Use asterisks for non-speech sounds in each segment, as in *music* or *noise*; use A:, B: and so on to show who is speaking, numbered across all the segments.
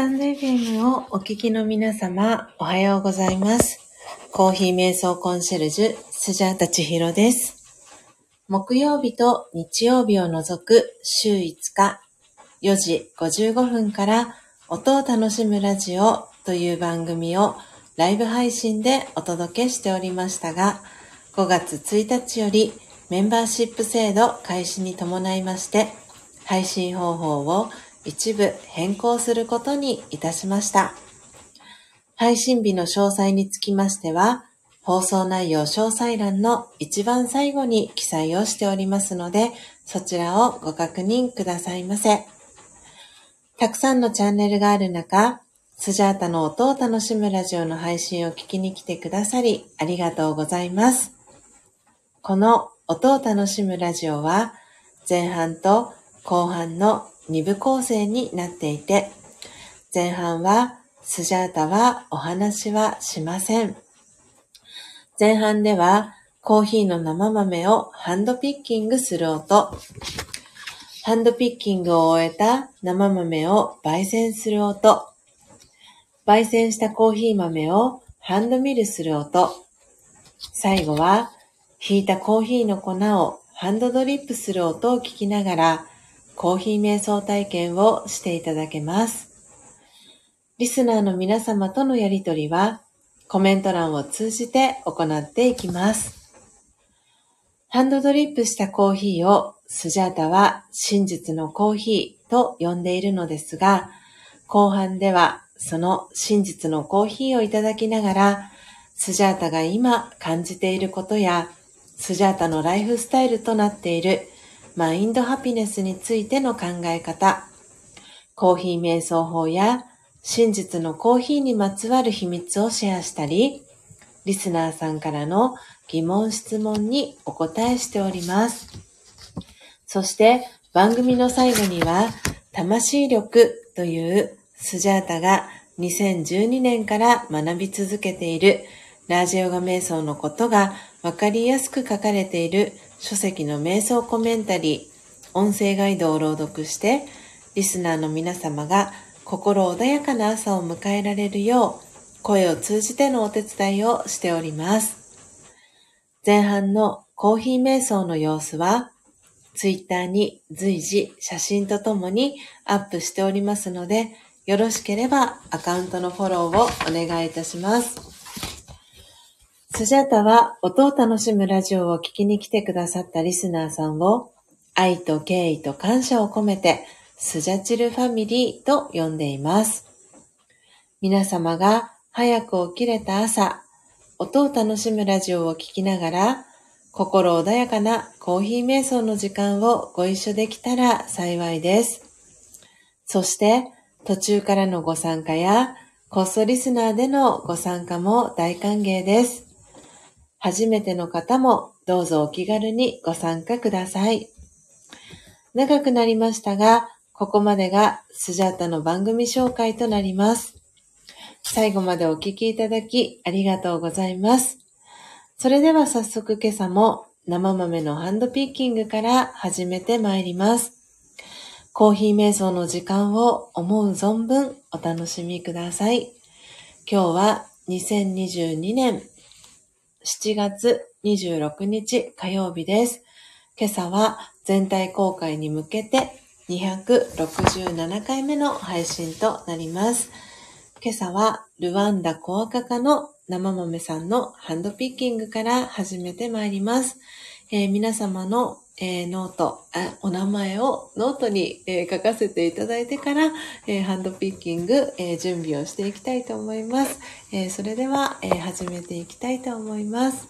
A: タンド FM をお聞きの皆様、おはようございます。コーヒー瞑想コンシェルジュ、スジャータチヒロです。木曜日と日曜日を除く週5日、4時55分から音を楽しむラジオという番組をライブ配信でお届けしておりましたが、5月1日よりメンバーシップ制度開始に伴いまして、配信方法を一部変更することにいたしました。配信日の詳細につきましては、放送内容詳細欄の一番最後に記載をしておりますので、そちらをご確認くださいませ。たくさんのチャンネルがある中、スジャータの音を楽しむラジオの配信を聞きに来てくださり、ありがとうございます。この音を楽しむラジオは、前半と後半の2部構成になっていて、前半はスジャータはお話はしません。前半ではコーヒーの生豆をハンドピッキングする音、ハンドピッキングを終えた生豆を焙煎する音、焙煎したコーヒー豆をハンドミルする音、最後はひいたコーヒーの粉をハンドドリップする音を聞きながら、コーヒー瞑想体験をしていただけます。リスナーの皆様とのやりとりは、コメント欄を通じて行っていきます。ハンドドリップしたコーヒーをスジャータは真実のコーヒーと呼んでいるのですが、後半ではその真実のコーヒーをいただきながら、スジャータが今感じていることや、スジャータのライフスタイルとなっているマインドハピネスについての考え方、コーヒー瞑想法や真実のコーヒーにまつわる秘密をシェアしたり、リスナーさんからの疑問質問にお答えしております。そして番組の最後には、魂力というスジャータが2012年から学び続けているラージヨガ瞑想のことがわかりやすく書かれている書籍の瞑想コメンタリー、音声ガイドを朗読して、リスナーの皆様が心穏やかな朝を迎えられるよう、声を通じてのお手伝いをしております。前半のコーヒー瞑想の様子は、ツイッターに随時写真とともにアップしておりますので、よろしければアカウントのフォローをお願いいたします。スジャタは音を楽しむラジオを聞きに来てくださったリスナーさんを愛と敬意と感謝を込めてスジャチルファミリーと呼んでいます。皆様が早く起きれた朝、音を楽しむラジオを聞きながら心穏やかなコーヒー瞑想の時間をご一緒できたら幸いです。そして途中からのご参加やコストリスナーでのご参加も大歓迎です。初めての方もどうぞお気軽にご参加ください。長くなりましたが、ここまでがスジャータの番組紹介となります。最後までお聞きいただきありがとうございます。それでは早速今朝も生豆のハンドピッキングから始めてまいります。コーヒー瞑想の時間を思う存分お楽しみください。今日は2022年7月26日火曜日です。今朝は全体公開に向けて267回目の配信となります。今朝はルワンダコアカカの生豆さんのハンドピッキングから始めてまいります。えー、皆様の、えー、ノートあお名前をノートに、えー、書かせていただいてから、えハンドピッキング、え準備をしていきたいと思います。えそれでは、え始めていきたいと思います。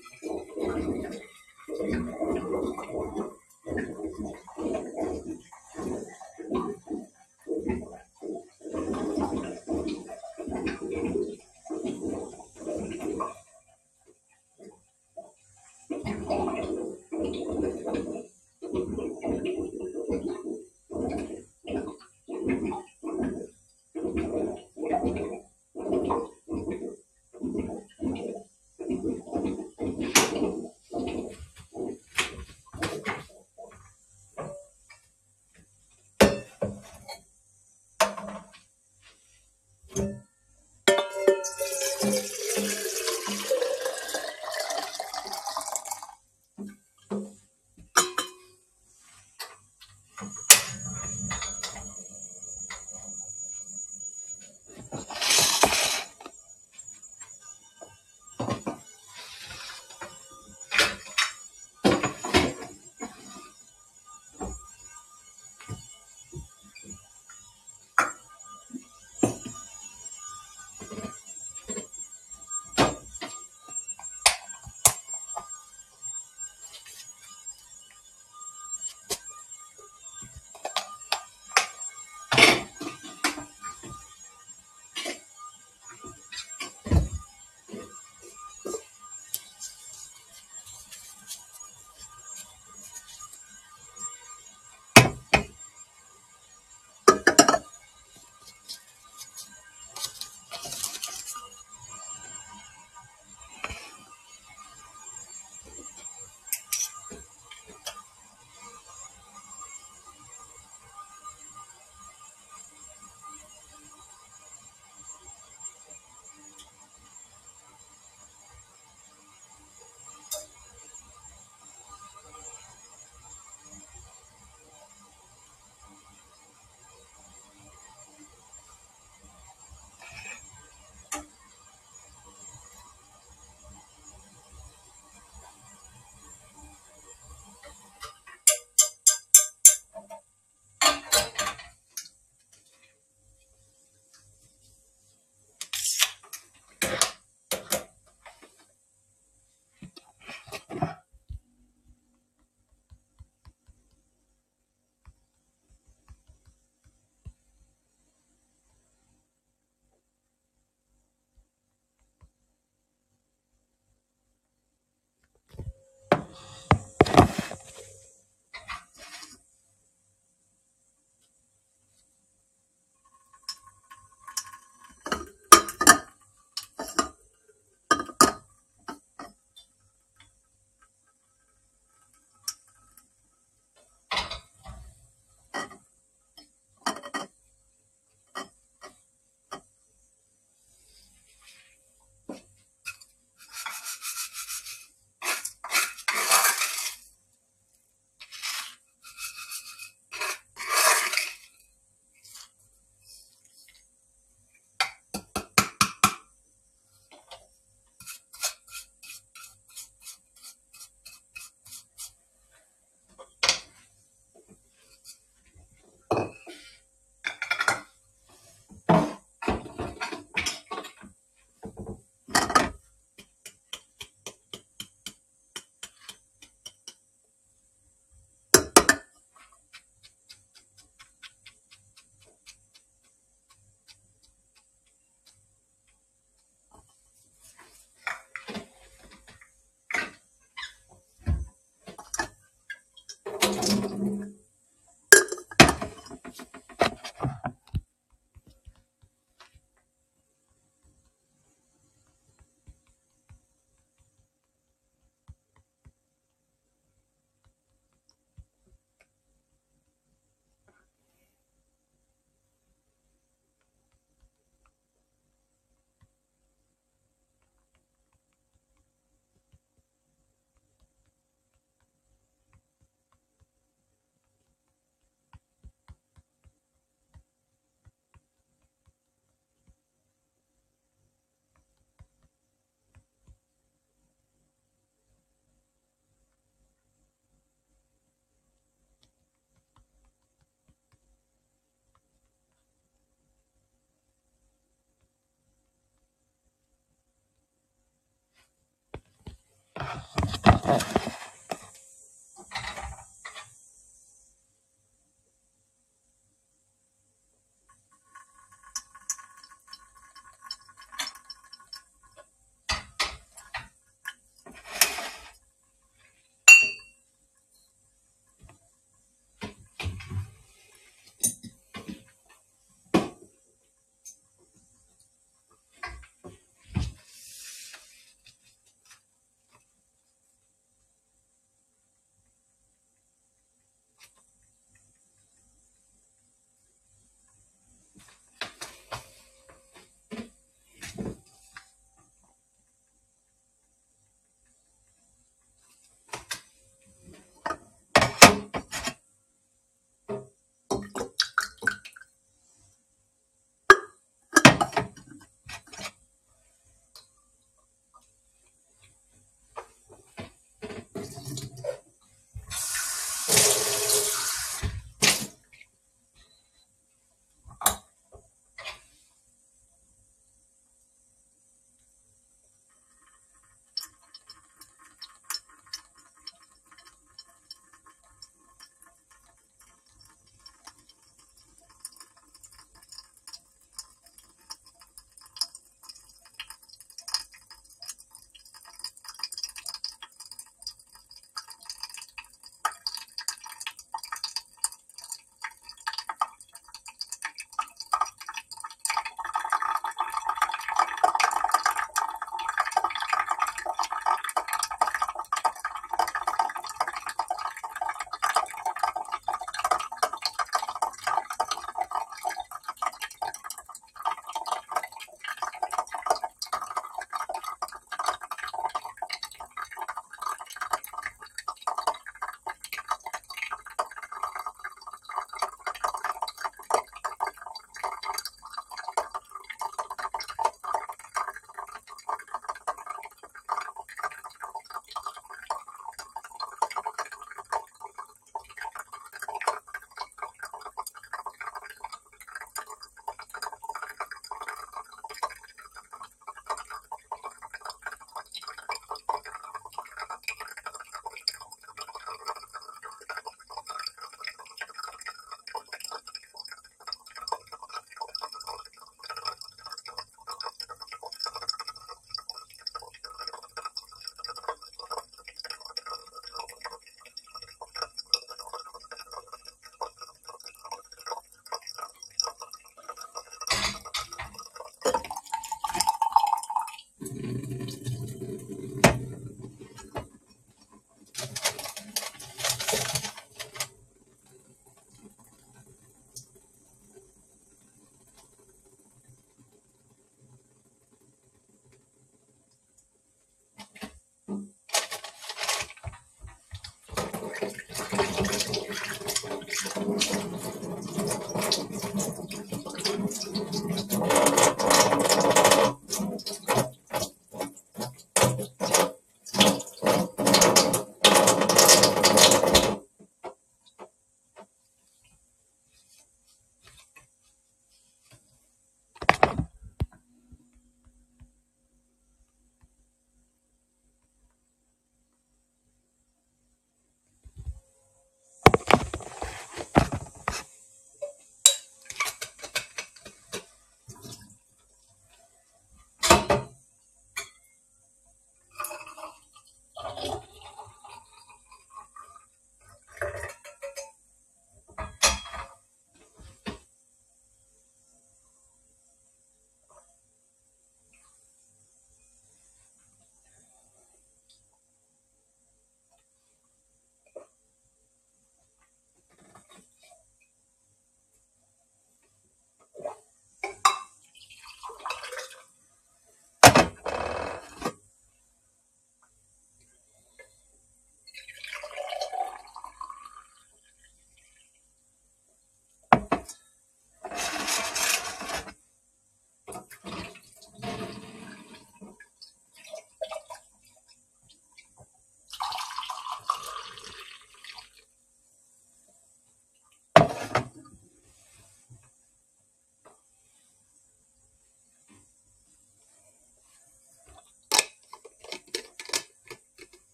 A: up.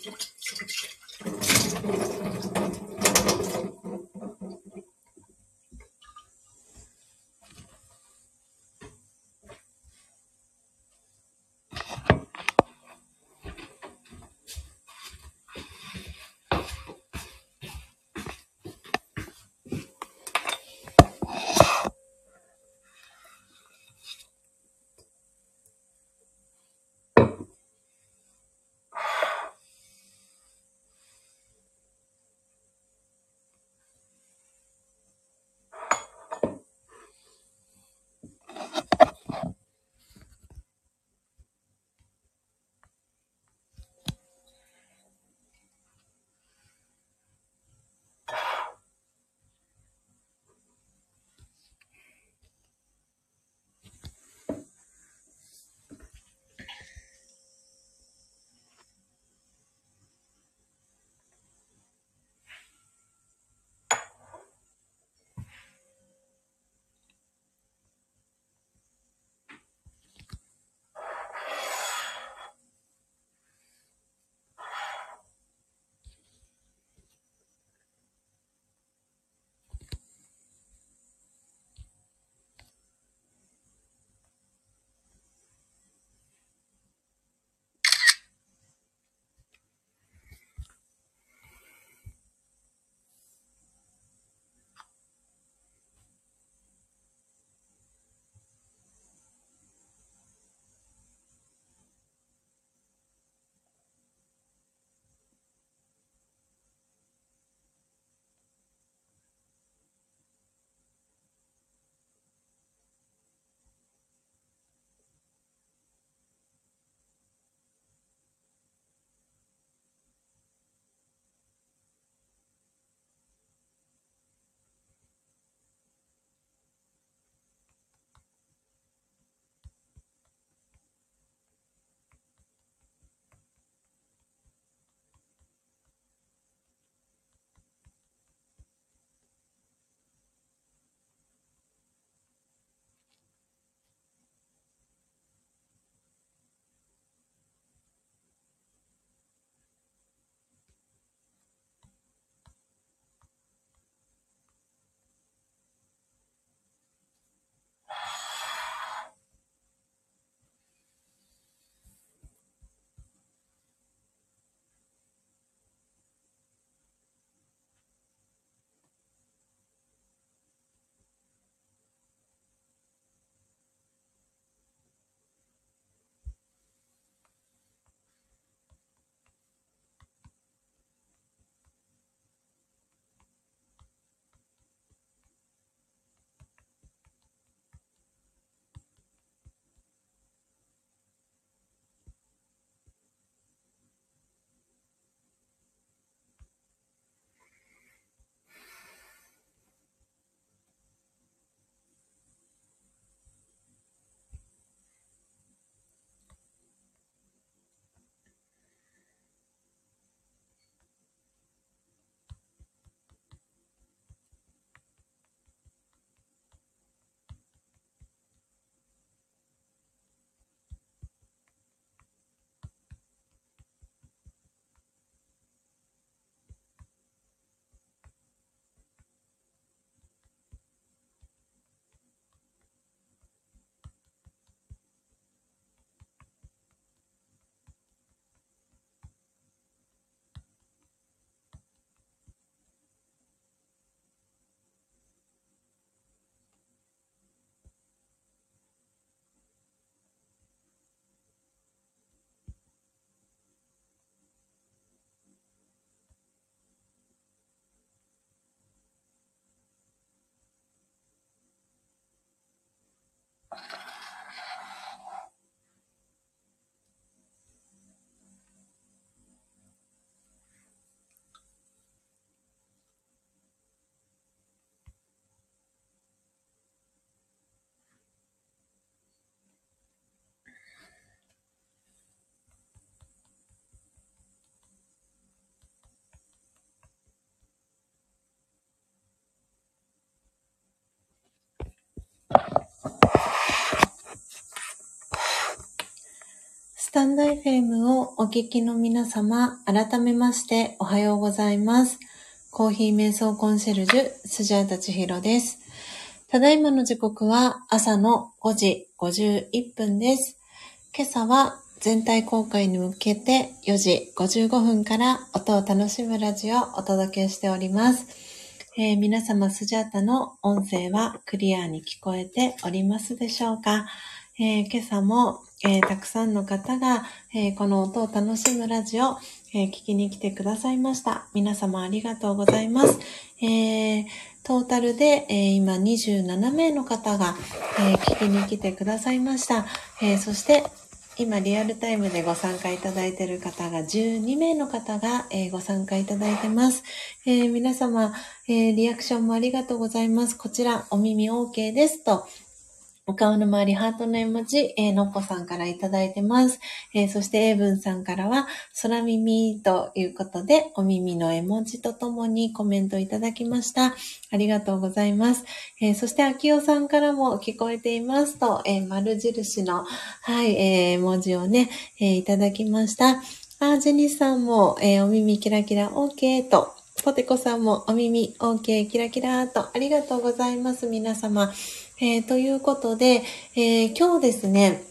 A: ちょっと待って。スタンド FM をお聞きの皆様、改めましておはようございます。コーヒー瞑想コンシェルジュ、スジャータチヒロです。ただいまの時刻は朝の5時51分です。今朝は全体公開に向けて4時55分から音を楽しむラジオをお届けしております。えー、皆様スジャータの音声はクリアに聞こえておりますでしょうか、えー、今朝も、えー、たくさんの方が、えこの音を楽しむラジオ、え聞きに来てくださいました。皆様ありがとうございます。えトータルで、え今27名の方が、え聞きに来てくださいました。えそして、今リアルタイムでご参加いただいている方が12名の方が、えー、ご参加いただいてます。えー、皆様、えー、リアクションもありがとうございます。こちら、お耳 OK ですと、お顔の周り、ハートの絵文字、えー、のっぽさんからいただいてます。えー、そして、エイブンさんからは、空耳ということで、お耳の絵文字とともにコメントいただきました。ありがとうございます。えー、そして、秋代さんからも聞こえていますと、え丸印の、はい、え文字をね、えいただきました。あ、ジェニスさんも、えお耳キラキラ OK と、ポテコさんもお耳 OK キラキラと、ありがとうございます、皆様。えー、ということで、えー、今日ですね、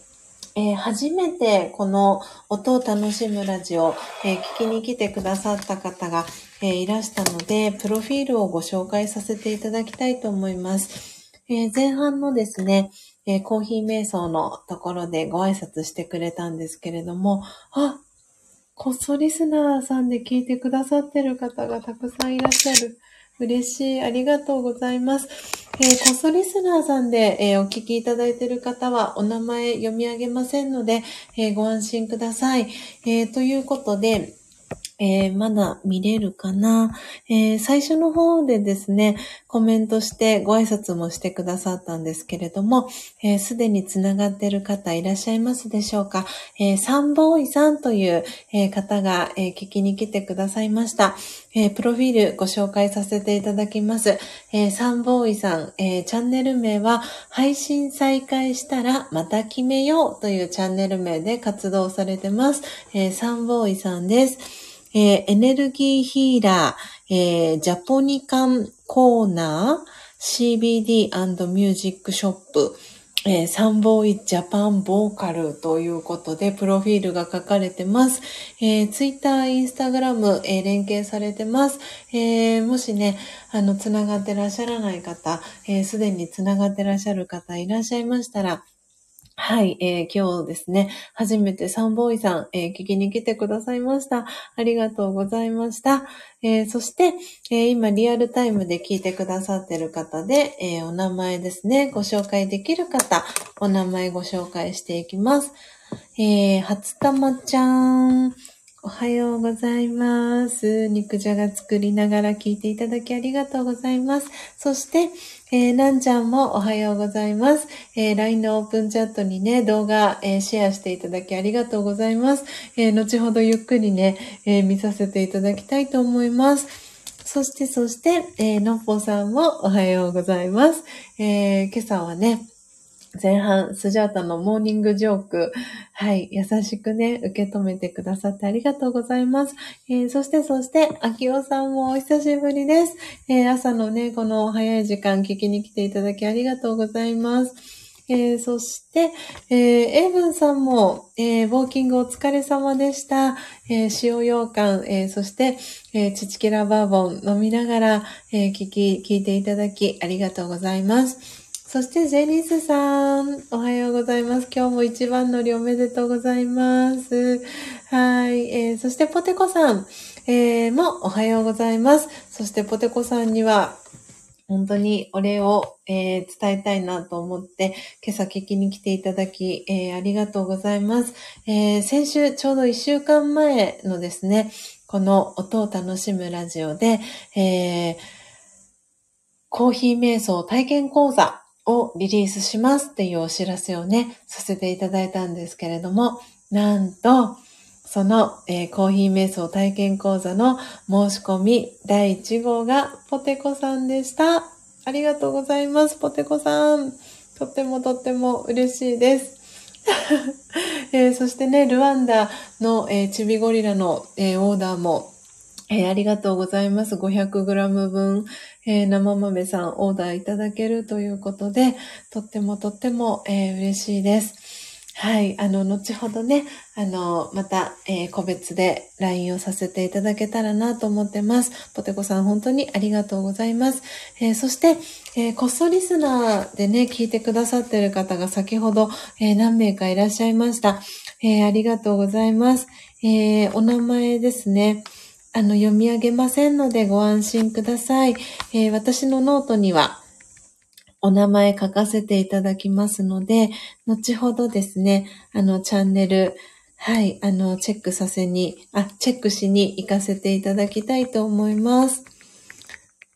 A: えー、初めてこの音を楽しむラジオ、え聞きに来てくださった方が、えいらしたので、プロフィールをご紹介させていただきたいと思います。え前半のですね、えコーヒー瞑想のところでご挨拶してくれたんですけれども、あ、こっそリスナーさんで聞いてくださってる方がたくさんいらっしゃる。嬉しい。ありがとうございます。えー、コソリスナーさんで、えー、お聞きいただいている方は、お名前読み上げませんので、えー、ご安心ください。えということで、えー、まだ見れるかな、えー、最初の方でですね、コメントしてご挨拶もしてくださったんですけれども、す、え、で、につながっている方いらっしゃいますでしょうか、えー、サンボーイさんという、え、方が、え、聞きに来てくださいました、え。プロフィールご紹介させていただきます。えー、サンボーイさん、え、チャンネル名は配信再開したらまた決めようというチャンネル名で活動されてます。えー、サンボーイさんです。えー、エネルギーヒーラー、えー、ジャポニカンコーナー、CBD& ミュージックショップ、えー、サンボーイジャパンボーカルということで、プロフィールが書かれてます。えー、ツイッター、インスタグラム、えー、連携されてます。えー、もしね、あの、つながってらっしゃらない方、えす、でにつながってらっしゃる方いらっしゃいましたら、はい、えー、今日ですね、初めてサンボーイさん、えー、聞きに来てくださいました。ありがとうございました。えー、そして、え今リアルタイムで聞いてくださってる方で、えお名前ですね、ご紹介できる方、お名前ご紹介していきます。え初玉ちゃん、おはようございます。肉じゃが作りながら聞いていただきありがとうございます。そして、えー、なんちゃんもおはようございます。えー、LINE のオープンチャットにね、動画、えー、シェアしていただきありがとうございます。えー、後ほどゆっくりね、え、見させていただきたいと思います。そして、そして、え、のっぽさんもおはようございます。え、今朝はね、前半、スジャータのモーニングジョーク、はい、優しくね、受け止めてくださってありがとうございます。えー、そして、そして、秋尾さんもお久しぶりです。えー、朝のね、この早い時間聞きに来ていただきありがとうございます。えー、そして、えー、エイブンさんも、えー、ウォーキングお疲れ様でした。えー、塩羊羹、えー、そして、えー、チチキラバーボン飲みながら、えー、聞き、聞いていただきありがとうございます。そして、ジェニスさん、おはようございます。今日も一番乗りおめでとうございます。はい。えー、そして、ポテコさん、えー、もおはようございます。そして、ポテコさんには、本当にお礼を、えー、伝えたいなと思って、今朝聞きに来ていただき、えー、ありがとうございます。えー、先週、ちょうど1週間前のですね、この音を楽しむラジオで、え、コーヒー瞑想体験講座をリリースしますっていうお知らせをね、させていただいたんですけれども、なんと、その、えー、コーヒー瞑想体験講座の申し込み第1号がポテコさんでした。ありがとうございます、ポテコさん。とってもとっても嬉しいです。*laughs* えー、そしてね、ルワンダの、えー、チビゴリラの、えー、オーダーも、えありがとうございます。500g 分、え生豆さんオーダーいただけるということで、とってもとっても、え嬉しいです。はい。あの、後ほどね、あの、また、えー、個別で LINE をさせていただけたらなと思ってます。ポテコさん、本当にありがとうございます。え、そして、えー、こっそリスナーでね、聞いてくださってる方が先ほど、え何名かいらっしゃいました。えありがとうございます。えお名前ですね。あの、読み上げませんのでご安心ください。え私のノートには、お名前書かせていただきますので、後ほどですね、あの、チャンネル、はい、あの、チェックさせに、あ、チェックしに行かせていただきたいと思います。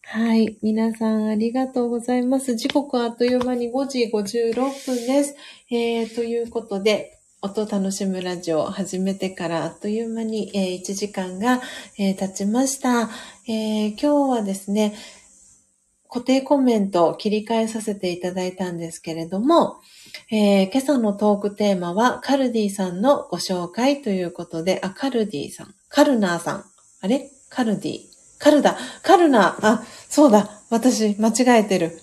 A: はい。皆さんありがとうございます。時刻はあっという間に5時56分です。えー、ということで、音楽しむラジオを始めてからあっという間に、えー、1時間が、えー、経ちました、えー、今日はですね、固定コメントを切り替えさせていただいたんですけれども、え、今朝のトークテーマはカルディさんのご紹介ということで、あ、カルディさん、カルナーさん、あれカルディ、カルダ、カルナー、あ、そうだ、私間違えてる。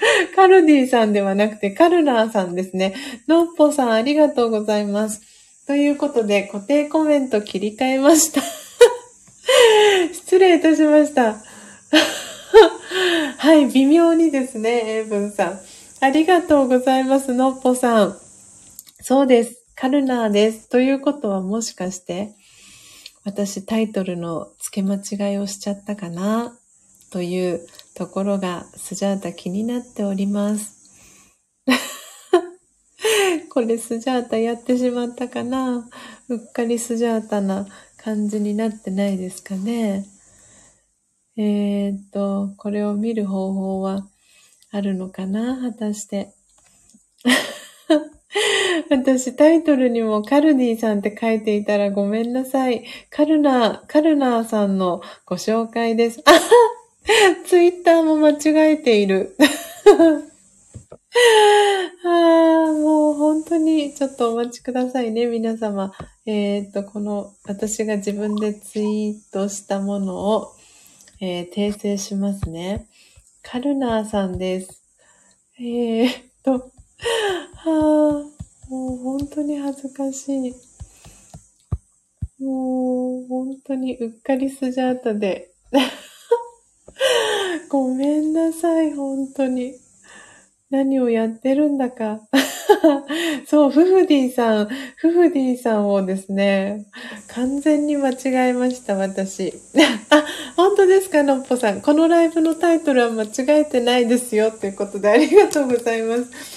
A: *laughs* カルディさんではなくてカルナーさんですね。のっぽさんありがとうございます。ということで固定コメント切り替えました。*laughs* 失礼いたしました。*laughs* はい、微妙にですね、英文さん。ありがとうございます、のっぽさん。そうです。カルナーです。ということはもしかして、私タイトルの付け間違いをしちゃったかな？というところがスジャータ気になっております。*laughs* これスジャータやってしまったかな？うっかりスジャータな感じになってないですかね？えー、っと、これを見る方法はあるのかな？果たして。*laughs* 私タイトルにもカルディさんって書いていたらごめんなさい。カルナ、カルナーさんのご紹介です。*laughs* ツイッターも間違えている。*laughs* ああ、もう本当にちょっとお待ちくださいね、皆様。えっ、と、この私が自分でツイートしたものをえー、訂正しますね。カルナーさんです。えー、っと、はあ、もう本当に恥ずかしい。もう本当にうっかりスジャータで。*laughs* *laughs* ごめんなさい、本当に。何をやってるんだか。*laughs* そう、フフディさん、フフディさんをですね、完全に間違えました、私。*laughs* あ、本当ですか、のっぽさん。このライブのタイトルは間違えてないですよ、ということでありがとうございます。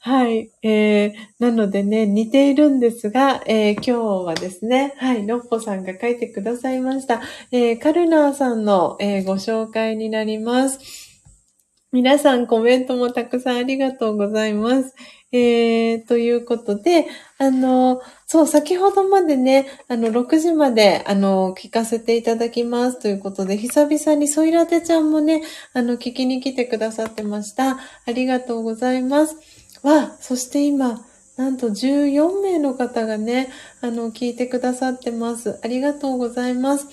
A: はい。えー、なのでね、似ているんですが、えー、今日はですね、はい、のっぽさんが書いてくださいました。えー、カルナーさんの、えー、ご紹介になります。皆さんコメントもたくさんありがとうございます。えー、ということで、あの、そう、先ほどまでね、あの、6時まで、あの、聞かせていただきますということで、久々にソイラテちゃんもね、あの、聞きに来てくださってました。ありがとうございます。わ、そして今、なんと14名の方がね、あの、聞いてくださってます。ありがとうございます。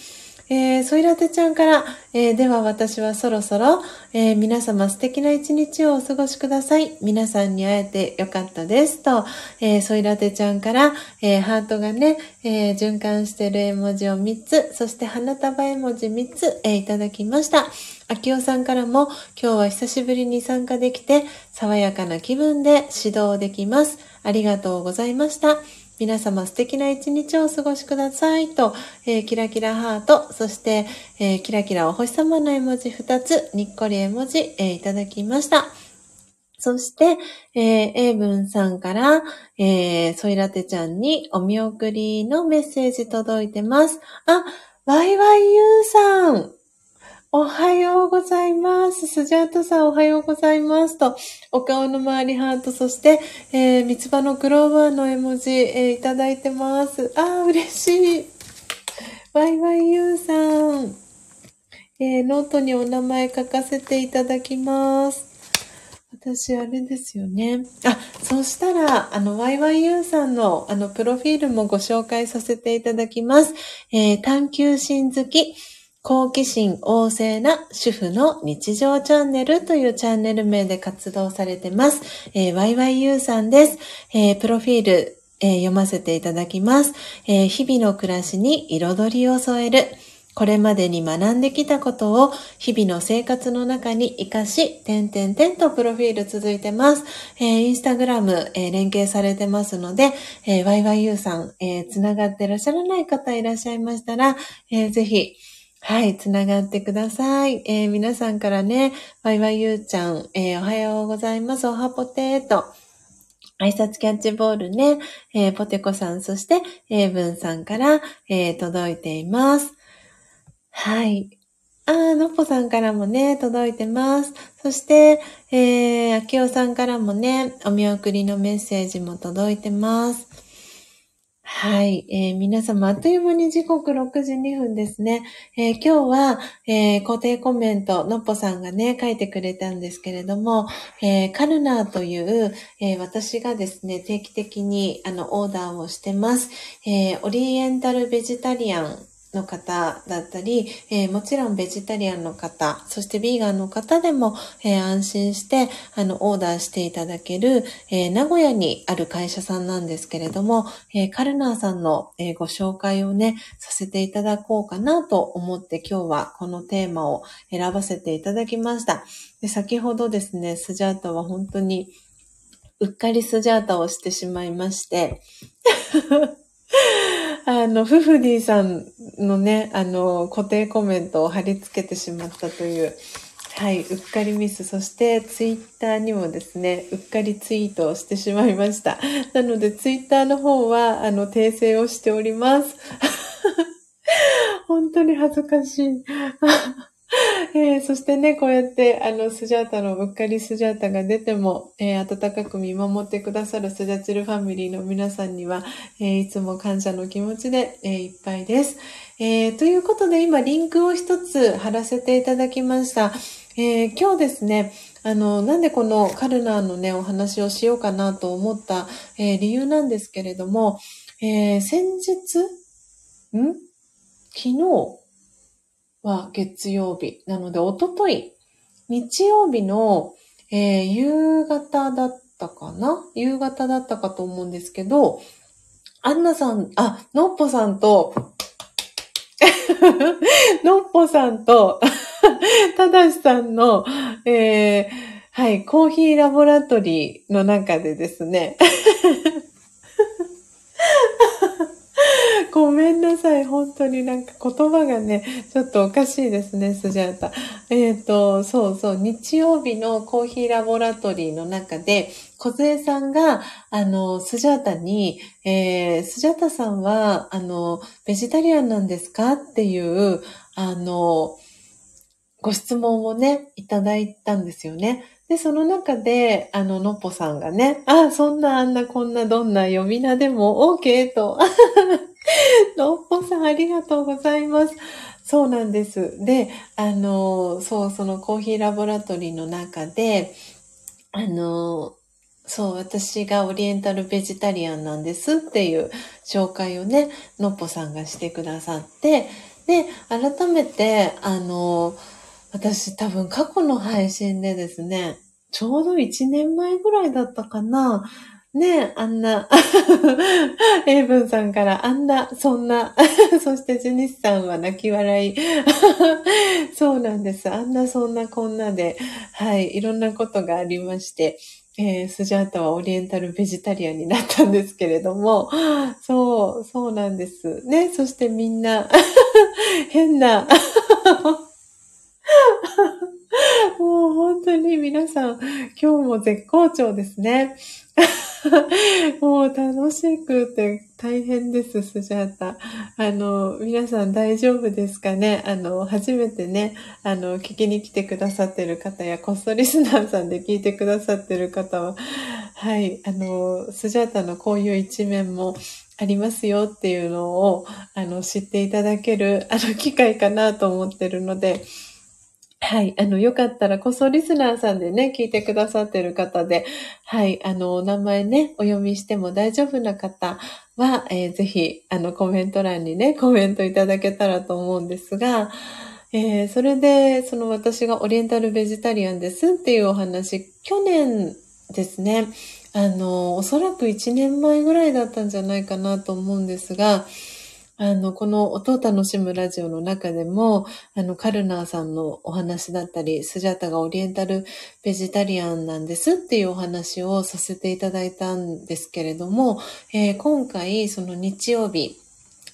A: えー、ソイラテちゃんから、えー、では私はそろそろ、えー、皆様素敵な一日をお過ごしください。皆さんに会えてよかったですと、えー、ソイラテちゃんから、え、ハートがね、え、循環してる絵文字を3つ、そして花束絵文字3つ、え、いただきました。あきおさんからも、今日は久しぶりに参加できて、爽やかな気分で指導できます。ありがとうございました。皆様素敵な一日をお過ごしくださいと、えー、キラキラハート、そして、えー、キラキラお星様の絵文字2つ、にっこり絵文字、えー、いただきました。そして、えー、英文さんから、えー、ソイラテちゃんにお見送りのメッセージ届いてます。あ、ワイワイユーさん。おはようございます。スジャートさんおはようございますと、お顔の周りハート、そして、えー、三つ葉のクローバーの絵文字、えー、いただいてます。あー、嬉しい。ワイワイユーさん。えー、ノートにお名前書かせていただきます。私、あれですよね。あ、そしたら、あの、YYU さんの、あの、プロフィールもご紹介させていただきます。えー、探求心好き、好奇心旺盛な主婦の日常チャンネルというチャンネル名で活動されてます。えー、YYU さんです。えー、プロフィール、えー、読ませていただきます。えー、日々の暮らしに彩りを添える。これまでに学んできたことを日々の生活の中に活かし、点々点とプロフィール続いてます。えー、インスタグラム、えー、連携されてますので、えー、YYU さん、えー、つながってらっしゃらない方いらっしゃいましたら、えー、ぜひ、はい、つながってください。えー、皆さんからね、ワイワイゆうちゃん、えー、おはようございます。おはぽてーと。挨拶キャッチボールね、えー、ポテコさん、そして、エイブンさんから、えー、届いています。はい。あー、のっぽさんからもね、届いてます。そして、えー、あきおさんからもね、お見送りのメッセージも届いてます。はい、えー、皆様、あっという間に時刻6時2分ですね。えー、今日は、えー、固定コメント、のっぽさんがね、書いてくれたんですけれども、えカルナーという、え私がですね、定期的にあのオーダーをしてます。えオリエンタルベジタリアンの方だったり、えー、もちろんベジタリアンの方、そしてビーガンの方でも、えー、安心して、あの、オーダーしていただける、えー、名古屋にある会社さんなんですけれども、えカルナーさんの、えご紹介をね、させていただこうかなと思って今日はこのテーマを選ばせていただきました。で先ほどですね、スジャータは本当にうっかりスジャータをしてしまいまして、*laughs* あの、フフディさんのね、あの、固定コメントを貼り付けてしまったという、はい、うっかりミス。そして、ツイッターにもですね、うっかりツイートをしてしまいました。なので、ツイッターの方は、あの、訂正をしております。*laughs* 本当に恥ずかしい。*laughs* えー、そしてね、こうやって、あの、スジャータのうっかりスジャータが出ても、えー、温かく見守ってくださるスジャチルファミリーの皆さんには、えー、いつも感謝の気持ちで、えいっぱいです。えということで、今、リンクを一つ貼らせていただきました。え今日ですね、あの、なんでこのカルナーのね、お話をしようかなと思った、え理由なんですけれども、え先日、ん？昨日は月曜日。なので、おととい、日曜日の、えー、夕方だったかな？夕方だったかと思うんですけど、アンナさん、あ、のっぽさんと、*laughs* のっぽさんと、*laughs* ただしさんの、えー、はい、コーヒーラボラトリーの中でですね、*laughs* ごめんなさい。本当になんか言葉がね、ちょっとおかしいですね、スジャータ。えっ、ー、と、そうそう、日曜日のコーヒーラボラトリーの中で、小杖さんが、あの、スジャータに、えー、スジャータさんは、あの、ベジタリアンなんですか？っていう、あの、ご質問をね、いただいたんですよね。で、その中で、あの、のっぽさんがね、あ、そんな、あんな、こんな、どんな呼び名でも OK と *laughs* のっぽさんありがとうございます。そうなんです。で、あの、そう、そのコーヒーラボラトリーの中で、あの、そう、私がオリエンタルベジタリアンなんですっていう紹介をね、のっぽさんがしてくださって、で、改めて、あの、私多分過去の配信でですね、ちょうど1年前ぐらいだったかな、ねえあんな、*laughs* エイブンさんからあんな、そんな、*laughs* そしてジュニスさんは泣き笑い。*laughs* そうなんです。あんな、そんな、こんなで、はい、いろんなことがありまして、えー、スジャータはオリエンタルベジタリアンになったんですけれども、そう、そうなんです。ね、そしてみんな、変な、*laughs* もう本当に皆さん、今日も絶好調ですね。*laughs* もう楽しくて大変です、スジャータ。あの、皆さん大丈夫ですかね？あの、初めてね、あの、聞きに来てくださってる方や、こっそリスナーさんで聞いてくださってる方は、はい、あの、スジャータのこういう一面もありますよっていうのを、あの、知っていただける、あの、機会かなと思ってるので、はい。あの、よかったら、こそリスナーさんでね、聞いてくださってる方で、はい。あの、お名前ね、お読みしても大丈夫な方は、えー、ぜひ、あの、コメント欄にね、コメントいただけたらと思うんですが、えー、それで、その私がオリエンタルベジタリアンですっていうお話、去年ですね、あの、おそらく1年前ぐらいだったんじゃないかなと思うんですが、あの、この音を楽しむラジオの中でも、あの、カルナーさんのお話だったり、スジャタがオリエンタルベジタリアンなんですっていうお話をさせていただいたんですけれども、えー、今回、その日曜日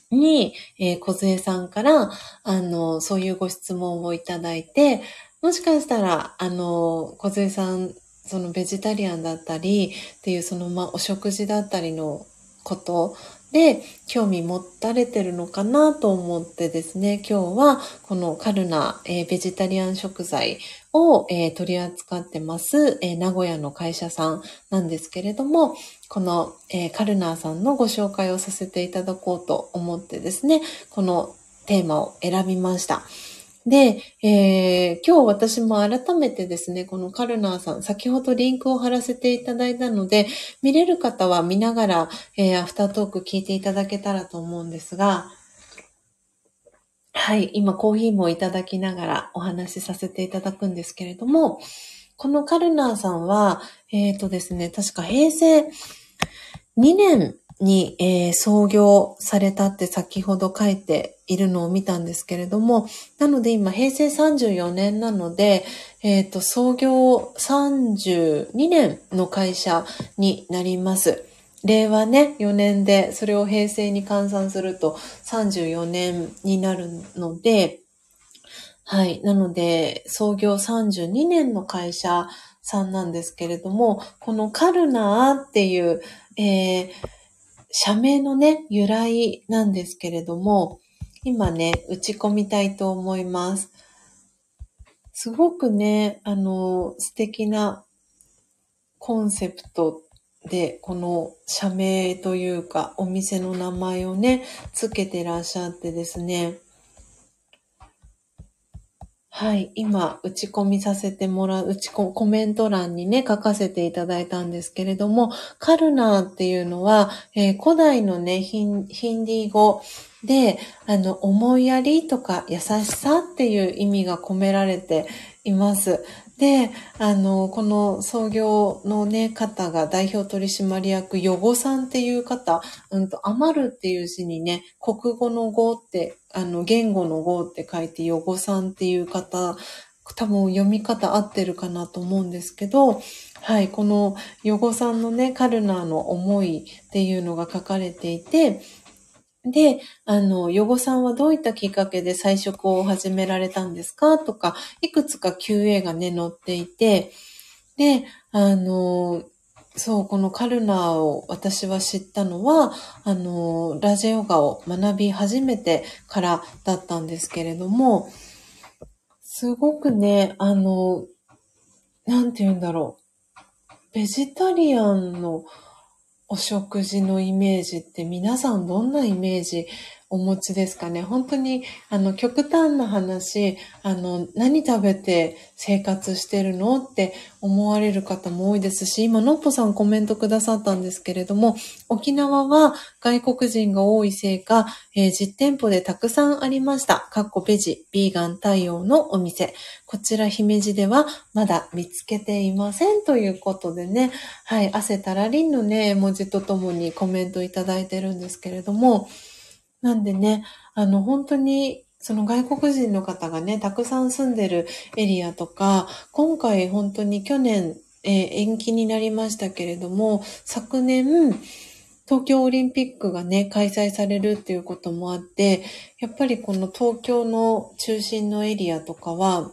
A: に、えー、小杖さんから、あの、そういうご質問をいただいて、もしかしたら、あの、小杖さん、そのベジタリアンだったりっていう、そのまあ、お食事だったりのことで興味持たれてるのかなと思ってですね、今日はこのカルナ、えー、ベジタリアン食材を、えー、取り扱ってます、えー、名古屋の会社さんなんですけれども、この、えカルナーさんのご紹介をさせていただこうと思ってですね、このテーマを選びました。で、えー、今日私も改めてですね、このカルナーさん、先ほどリンクを貼らせていただいたので、見れる方は見ながら、えー、アフタートーク聞いていただけたらと思うんですが、はい、今コーヒーもいただきながらお話しさせていただくんですけれども、このカルナーさんは、えっ、ー、とですね、確か平成2年に、えー、創業されたって先ほど書いているのを見たんですけれども、なので今平成34年なので、えっ、ー、と、創業32年の会社になります。令和ね、4年で、それを平成に換算すると34年になるので、はい。なので、創業32年の会社さんなんですけれども、このカルナーっていう、えー、社名のね、由来なんですけれども、今ね、打ち込みたいと思います。すごくね、あの、素敵なコンセプトで、この社名というか、お店の名前をね、つけてらっしゃってですね、はい。今、打ち込みさせてもらう、打ちココメント欄にね、書かせていただいたんですけれども、カルナーっていうのは、えー、古代のねヒン、ヒンディー語で、あの、思いやりとか優しさっていう意味が込められています。で、あの、この創業のね、方が代表取締役、ヨゴさんっていう方、うんと、余るっていう字にね、国語の語って、あの、言語の語って書いて、ヨゴさんっていう方、多分読み方合ってるかなと思うんですけど、はい、このヨゴさんのね、カルナーの思いっていうのが書かれていて、で、あの、ヨゴさんはどういったきっかけで菜食を始められたんですかとか、いくつか QA がね、載っていて、で、あの、そう、このカルナを私は知ったのは、あの、ラジオガを学び始めてからだったんですけれども、すごくね、あの、なんて言うんだろう。ベジタリアンのお食事のイメージって皆さんどんなイメージお持ちですかね。本当に、あの、極端な話、あの、何食べて生活してるのって思われる方も多いですし、今、のっぽさんコメントくださったんですけれども、沖縄は外国人が多いせいか、えー、実店舗でたくさんありました。かっこベジ、ビーガン対応のお店。こちら姫路ではまだ見つけていませんということでね、はい、汗たらりんのね、文字とともにコメントいただいてるんですけれども、なんでね、あの、本当に、その外国人の方がね、たくさん住んでるエリアとか、今回本当に去年、えー、延期になりましたけれども、昨年、東京オリンピックがね、開催されるっていうこともあって、やっぱりこの東京の中心のエリアとかは、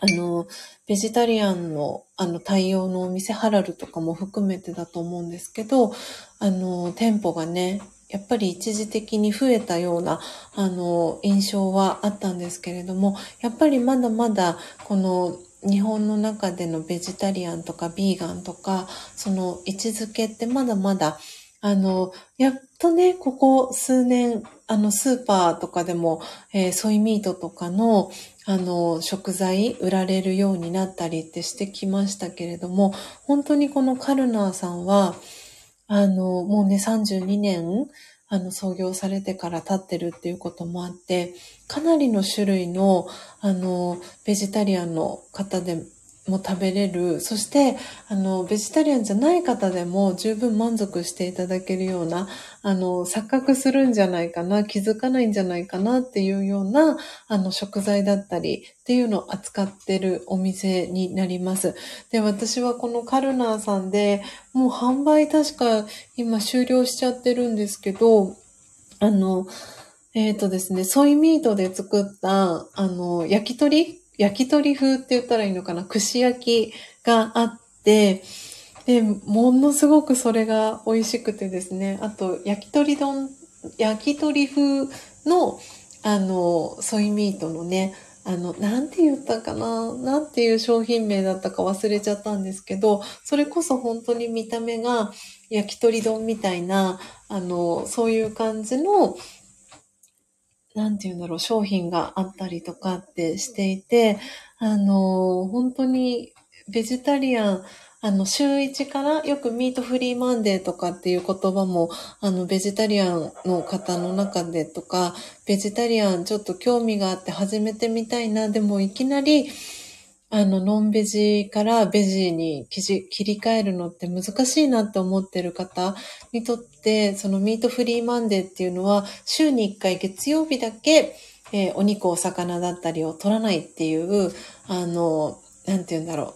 A: あの、ベジタリアンの、あの、対応のお店、ハラルとかも含めてだと思うんですけど、あの、店舗がね、やっぱり一時的に増えたような、あの、印象はあったんですけれども、やっぱりまだまだ、この、日本の中でのベジタリアンとかビーガンとか、その位置づけってまだまだ、あの、やっとね、ここ数年、あの、スーパーとかでも、えー、ソイミートとかの、あの、食材売られるようになったりってしてきましたけれども、本当にこのカルナーさんは、あの、もうね、32年、あの、創業されてから経ってるっていうこともあって、かなりの種類の、あの、ベジタリアンの方でも食べれる。そして、あの、ベジタリアンじゃない方でも十分満足していただけるような、あの、錯覚するんじゃないかな、気づかないんじゃないかなっていうような、あの、食材だったりっていうのを扱ってるお店になります。で、私はこのカルナーさんで、もう販売確か今終了しちゃってるんですけど、あの、えっ、ー、とですね、ソイミートで作った、あの、焼き鳥焼き鳥風って言ったらいいのかな？串焼きがあって、で、ものすごくそれが美味しくてですね、あと、焼き鳥丼、焼き鳥風の、あの、ソイミートのね、あの、なんて言ったかな？なんていう商品名だったか忘れちゃったんですけど、それこそ本当に見た目が焼き鳥丼みたいな、あの、そういう感じの、なんて言うんだろう、商品があったりとかってしていて、あの、本当にベジタリアン、あの、週1からよくミートフリーマンデーとかっていう言葉も、あの、ベジタリアンの方の中でとか、ベジタリアンちょっと興味があって始めてみたいな、でもいきなり、あの、ノンベジからベジに切り替えるのって難しいなって思ってる方にとって、そのミートフリーマンデーっていうのは、週に1回月曜日だけ、えー、お肉、お魚だったりを取らないっていう、あの、なんて言うんだろ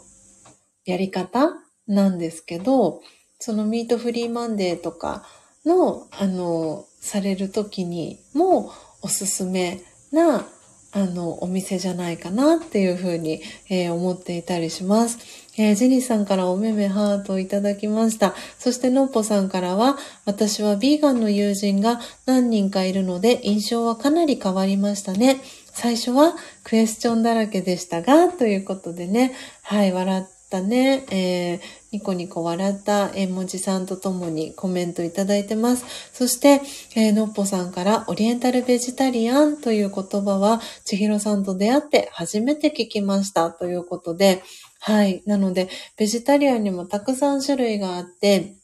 A: う、やり方なんですけど、そのミートフリーマンデーとかの、あの、される時にもおすすめな、あの、お店じゃないかなっていうふうに、えー、思っていたりします。えー、ジェニーさんからおめめハートをいただきました。そしてのっぽさんからは、私はビーガンの友人が何人かいるので印象はかなり変わりましたね。最初はクエスチョンだらけでしたが、ということでね、はい、笑ったね、えー、ニコニコ笑った絵文字さんとともにコメントいただいてます。そして、えー、のっぽさんからオリエンタルベジタリアンという言葉は千尋さんと出会って初めて聞きましたということで、はい。なので、ベジタリアンにもたくさん種類があって、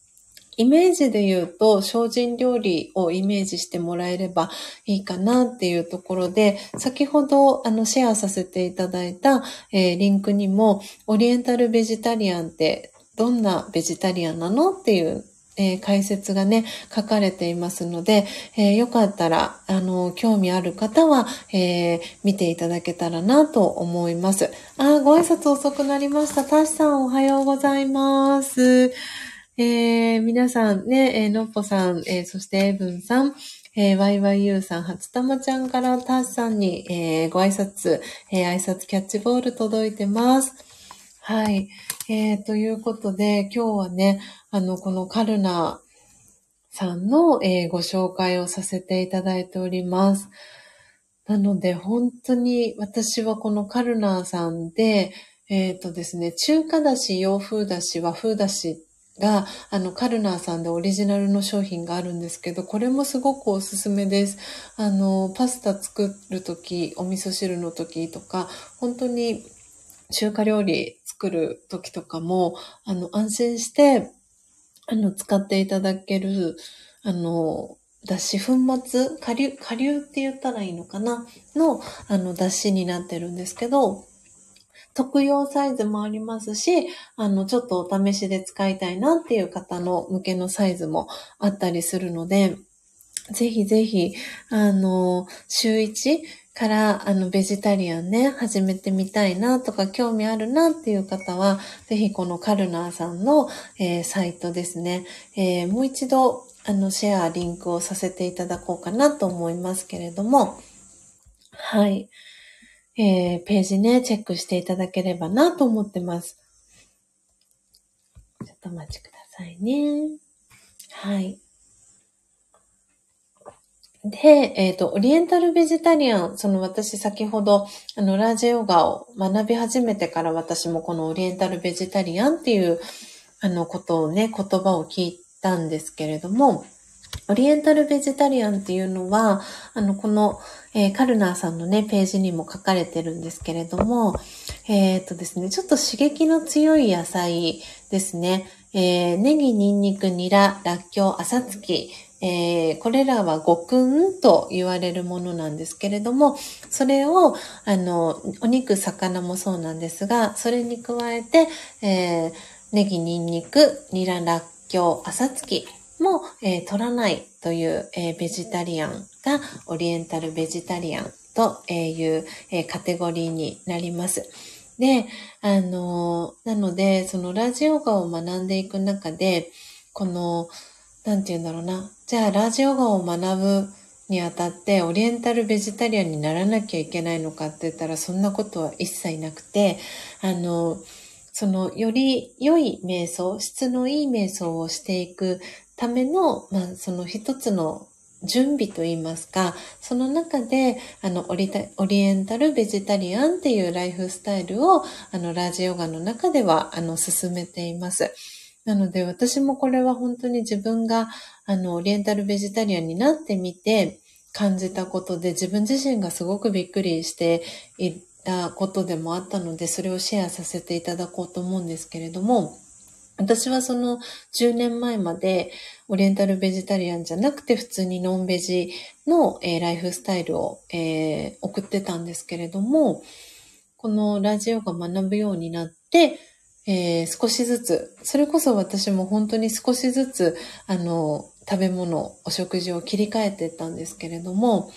A: イメージで言うと、精進料理をイメージしてもらえればいいかなっていうところで、先ほどあのシェアさせていただいた、えー、リンクにも、オリエンタルベジタリアンってどんなベジタリアンなの？っていうえー、解説がね、書かれていますので、えー、よかったら、あの、興味ある方は、えー、見ていただけたらなと思います。あ、ご挨拶遅くなりました。タシさんおはようございます。えー、皆さんね、えー、のっぽさん、えー、そしてエブンさん、えー、YYU さん、初玉ちゃんからタシさんに、えー、ご挨拶、えー、挨拶キャッチボール届いてます。はい。えー、ということで、今日はね、あの、このカルナさんの、えー、ご紹介をさせていただいております。なので、本当に私はこのカルナさんで、えっ、ー、とですね、中華だし、洋風だし、和風だしが、あの、カルナーさんでオリジナルの商品があるんですけど、これもすごくおすすめです。あの、パスタ作るとき、お味噌汁のときとか、本当に中華料理作る時とかも、あの、安心して、あの、使っていただける、あの、脱脂粉末下流、下流って言ったらいいのかな？の、あの、脱脂になってるんですけど、特用サイズもありますし、あの、ちょっとお試しで使いたいなっていう方の向けのサイズもあったりするので、ぜひぜひ、あの、週1から、あの、ベジタリアンね、始めてみたいなとか、興味あるなっていう方は、ぜひこのカルナーさんの、えー、サイトですね、えー、もう一度、あの、シェア、リンクをさせていただこうかなと思いますけれども、はい。えー、ページね、チェックしていただければなと思ってます。ちょっとお待ちくださいね。はい。で、えっ、ー、と、オリエンタルベジタリアン、その私先ほど、あの、ラージヨガを学び始めてから私もこのオリエンタルベジタリアンっていう、あの、ことをね、言葉を聞いたんですけれども、オリエンタルベジタリアンっていうのは、あの、この、えー、カルナーさんのね、ページにも書かれてるんですけれども、えっ、ー、とですね、ちょっと刺激の強い野菜ですね。えー、ネギ、ニンニク、ニラ、ラッキョウ、朝月、えー、これらは五訓と言われるものなんですけれども、それを、あの、お肉、魚もそうなんですが、それに加えて、えー、ネギ、ニンニク、ニラ、ラッキョウ、朝月も、えー、取らないという、えー、ベジタリアンがオリエンタルベジタリアンという、えー、カテゴリーになります。で、あの、なので、そのラジオガを学んでいく中で、この、なんて言うんだろうな。じゃあ、ラージオガを学ぶにあたって、オリエンタルベジタリアンにならなきゃいけないのかって言ったら、そんなことは一切なくて、あの、その、より良い瞑想、質のいい瞑想をしていくための、まあ、その一つの準備といいますか、その中で、あの、オリオリエンタルベジタリアンっていうライフスタイルを、あの、ラジヨガの中では、あの、進めています。なので、私もこれは本当に自分が、あの、オリエンタルベジタリアンになってみて、感じたことで、自分自身がすごくびっくりしていたことでもあったので、それをシェアさせていただこうと思うんですけれども、私はその10年前までオリエンタルベジタリアンじゃなくて普通にノンベジの、えー、ライフスタイルを、えー、送ってたんですけれども、このラジオが学ぶようになって、えー、少しずつ、それこそ私も本当に少しずつ、あの、食べ物、お食事を切り替えていったんですけれども、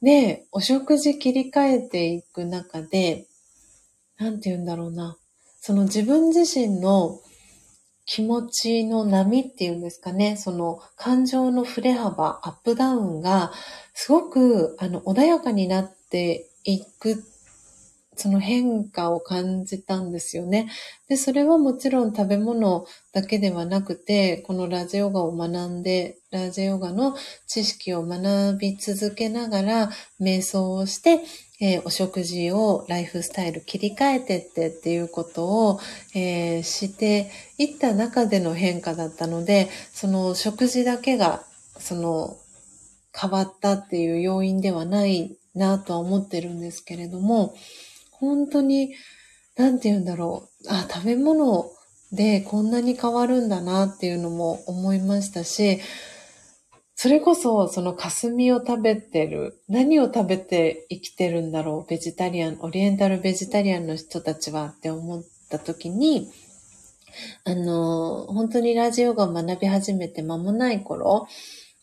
A: で、お食事切り替えていく中で、なんて言うんだろうな。その自分自身の気持ちの波っていうんですかね、その感情の振れ幅、アップダウンがすごくあの穏やかになっていくその変化を感じたんですよね。で、それはもちろん食べ物だけではなくて、このラジオガを学んで、ラジオガの知識を学び続けながら、瞑想をして、えー、お食事をライフスタイル切り替えてってっていうことを、えー、していった中での変化だったので、その食事だけが、その変わったっていう要因ではないなとは思ってるんですけれども、本当に、なんて言うんだろう。あ、食べ物でこんなに変わるんだなっていうのも思いましたし、それこそ、その霞を食べてる、何を食べて生きてるんだろう、ベジタリアン、オリエンタルベジタリアンの人たちはって思った時に、あの、本当にラジオが学び始めて間もない頃、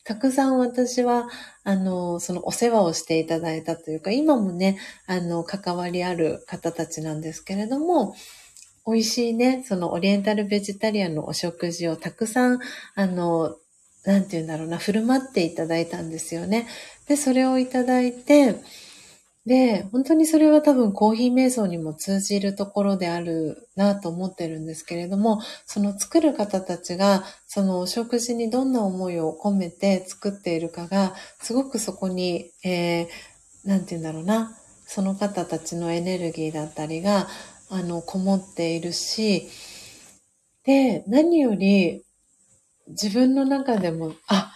A: たくさん私は、あの、そのお世話をしていただいたというか、今もね、あの、関わりある方たちなんですけれども、美味しいね、そのオリエンタルベジタリアンのお食事をたくさん、あの、なんて言うんだろうな、振る舞っていただいたんですよね。で、それをいただいて、で、本当にそれは多分コーヒー瞑想にも通じるところであるなと思ってるんですけれども、その作る方たちが、そのお食事にどんな思いを込めて作っているかが、すごくそこに、えー、なんて言うんだろうな、その方たちのエネルギーだったりが、あの、こもっているし、で、何より、自分の中でも、あ、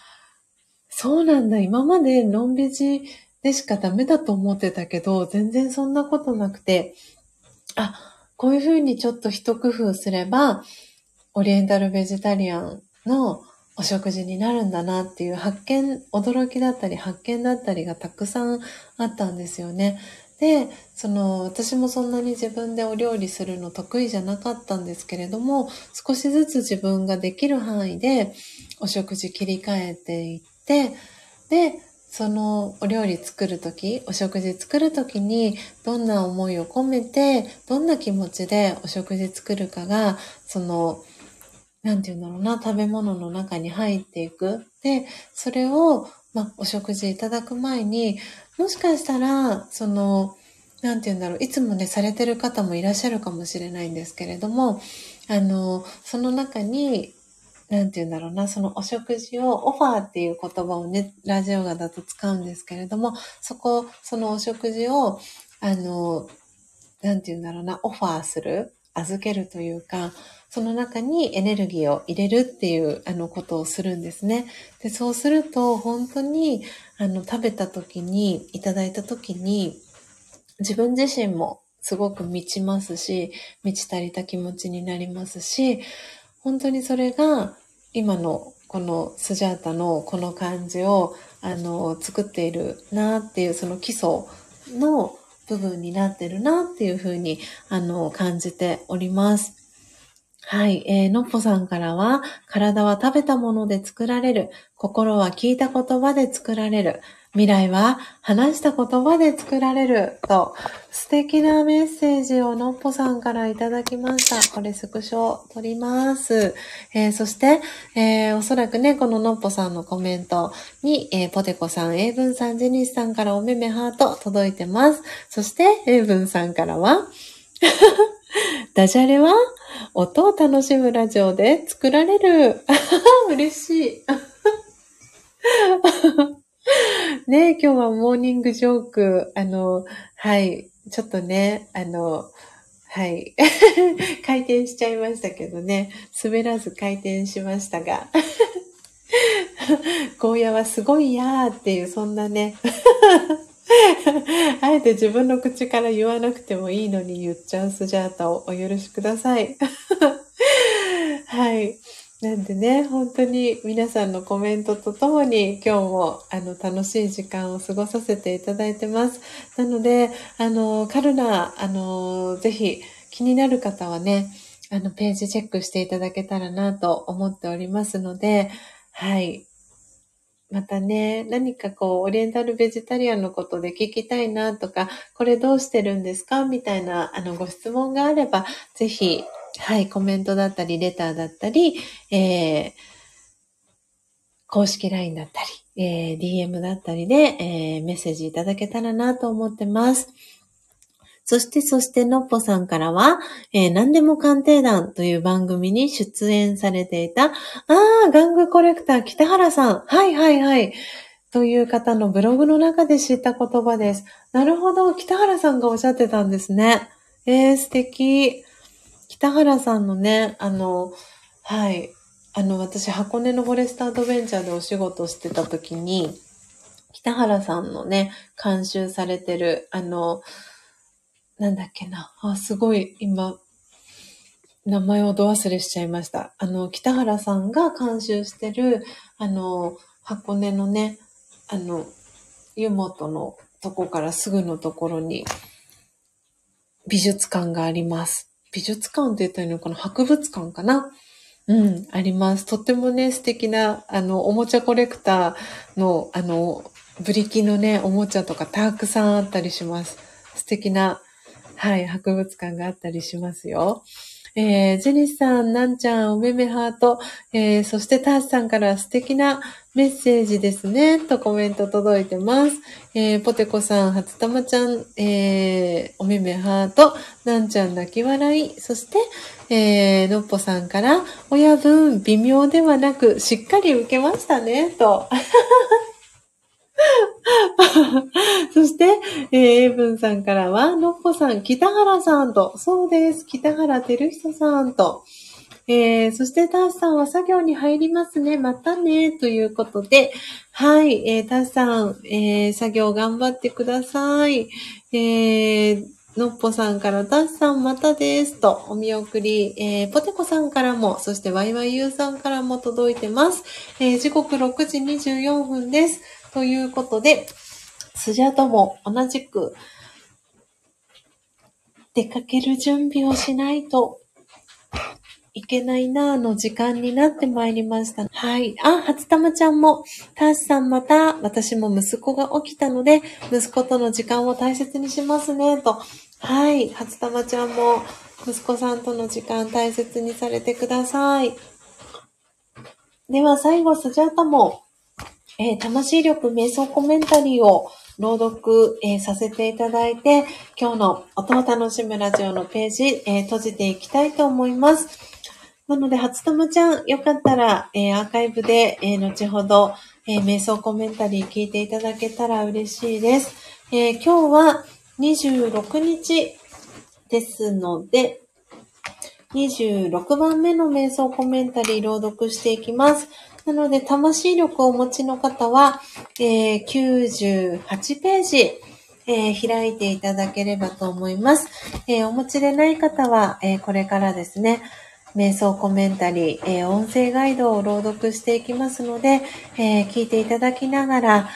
A: そうなんだ、今までのんびじでしかダメだと思ってたけど、全然そんなことなくて、あ、こういうふうにちょっと一工夫すれば、オリエンタルベジタリアンのお食事になるんだなっていう発見、驚きだったり発見だったりがたくさんあったんですよね。で、その、私もそんなに自分でお料理するの得意じゃなかったんですけれども、少しずつ自分ができる範囲でお食事切り替えていって、で、そのお料理作るとき、お食事作るときに、どんな思いを込めて、どんな気持ちでお食事作るかが、その、なんて言うんだろうな、食べ物の中に入っていく。で、それを、まあお食事いただく前に、もしかしたら、その、なんて言うんだろう、いつもね、されてる方もいらっしゃるかもしれないんですけれども、あの、その中に、なんて言うんだろうな、そのお食事を、オファーっていう言葉をね、ラジオガだと使うんですけれども、そこ、そのお食事を、あの、なんて言うんだろうな、オファーする。預けるというか、その中にエネルギーを入れるっていうあのことをするんですね。で、そうすると本当にあの食べた時に、いただいた時に自分自身もすごく満ちますし、満ち足りた気持ちになりますし、本当にそれが今のこのスジャータのこの感じをあの作っているなっていうその基礎の部分になってるなっていうふうにあの感じております。はい。えー、のっぽさんからは、体は食べたもので作られる。心は聞いた言葉で作られる。未来は話した言葉で作られる。と、素敵なメッセージをのっぽさんからいただきました。これスクショ撮ります。えー、そして、えー、おそらくね、こののっぽさんのコメントに、えー、ポテコさん、エイブンさん、ジェニスさんからおめめハート届いてます。そして、エイブンさんからは、*laughs* ダジャレは音を楽しむラジオで作られる。*laughs* 嬉しい。*laughs* ね今日はモーニングジョーク、あの、はい、ちょっとね、あの、はい。*laughs* 回転しちゃいましたけどね。滑らず回転しましたが。*laughs* ゴーヤはすごいやーっていう、そんなね。*laughs* あえて自分の口から言わなくてもいいのに言っちゃうスジャータをお許しください。はい。なんでね、本当に皆さんのコメントとともに今日もあの楽しい時間を過ごさせていただいてます。なので、あの、カルナ、あの、ぜひ気になる方はね、あの、ページチェックしていただけたらなと思っておりますので、はい。またね、何かこう、オリエンタルベジタリアンのことで聞きたいなとか、これどうしてるんですか？みたいな、あの、ご質問があれば、ぜひ、はい、コメントだったり、レターだったり、えー、公式 LINE だったり、えー、DM だったりで、えー、メッセージいただけたらなと思ってます。そして、そして、のっぽさんからは、えー、何でも鑑定団という番組に出演されていた、ああ、玩具コレクター北原さん。はいはいはい。という方のブログの中で知った言葉です。なるほど、北原さんがおっしゃってたんですね。えー、素敵。北原さんのね、あの、はい。あの、私、箱根のフォレストアドベンチャーでお仕事してた時に、北原さんのね、監修されてる、あの、なんだっけな。あ、すごい、今、名前をど忘れしちゃいました。あの、北原さんが監修してる、あの、箱根のね、あの、湯本のとこからすぐのところに、美術館があります。美術館って言ったらいいのかな？博物館かな？うん、あります。とってもね、素敵な、あの、おもちゃコレクターの、あの、ブリキのね、おもちゃとかたくさんあったりします。素敵なはい、博物館があったりしますよ。えー、ジェニスさん、なんちゃん、おめめハート、えー、そしてターシさんから素敵なメッセージですね、とコメント届いてます。えー、ポテコさん、初玉ちゃん、えー、おめめハート、なんちゃん泣き笑い、そして、えー、のっぽさんから、親分、微妙ではなく、しっかり受けましたね、と。*laughs* そして、えー、エブンさんからは、のっぽさん、北原さんと、そうです、北原照久さんと、えー、そして、タースさんは作業に入りますね。またね。ということで、はい、えー、タースさん、えー、作業頑張ってください。えー、のっぽさんから、タースさんまたです。と、お見送り、えー、ポテコさんからも、そして、ワイワイユーさんからも届いてます。えー、時刻6時24分です。ということで、スジャとも同じく出かける準備をしないといけないなぁの時間になってまいりました。はい。あ、初玉ちゃんも、ターシさんまた、私も息子が起きたので、息子との時間を大切にしますね、と。はい。初玉ちゃんも、息子さんとの時間大切にされてください。では最後、スジャータも、えー、魂力瞑想コメンタリーを朗読、えー、させていただいて、今日の音を楽しむラジオのページ、えー、閉じていきたいと思います。なので、初友ちゃん、よかったら、えアーカイブで、え後ほど、え瞑想コメンタリー聞いていただけたら嬉しいです。え今日は26日ですので、26番目の瞑想コメンタリー朗読していきます。なので、魂力をお持ちの方は、えー、98ページ、えー、開いていただければと思います。えー、お持ちでない方は、えこれからですね、瞑想コメンタリー、え音声ガイドを朗読していきますので、え聞いていただきながら、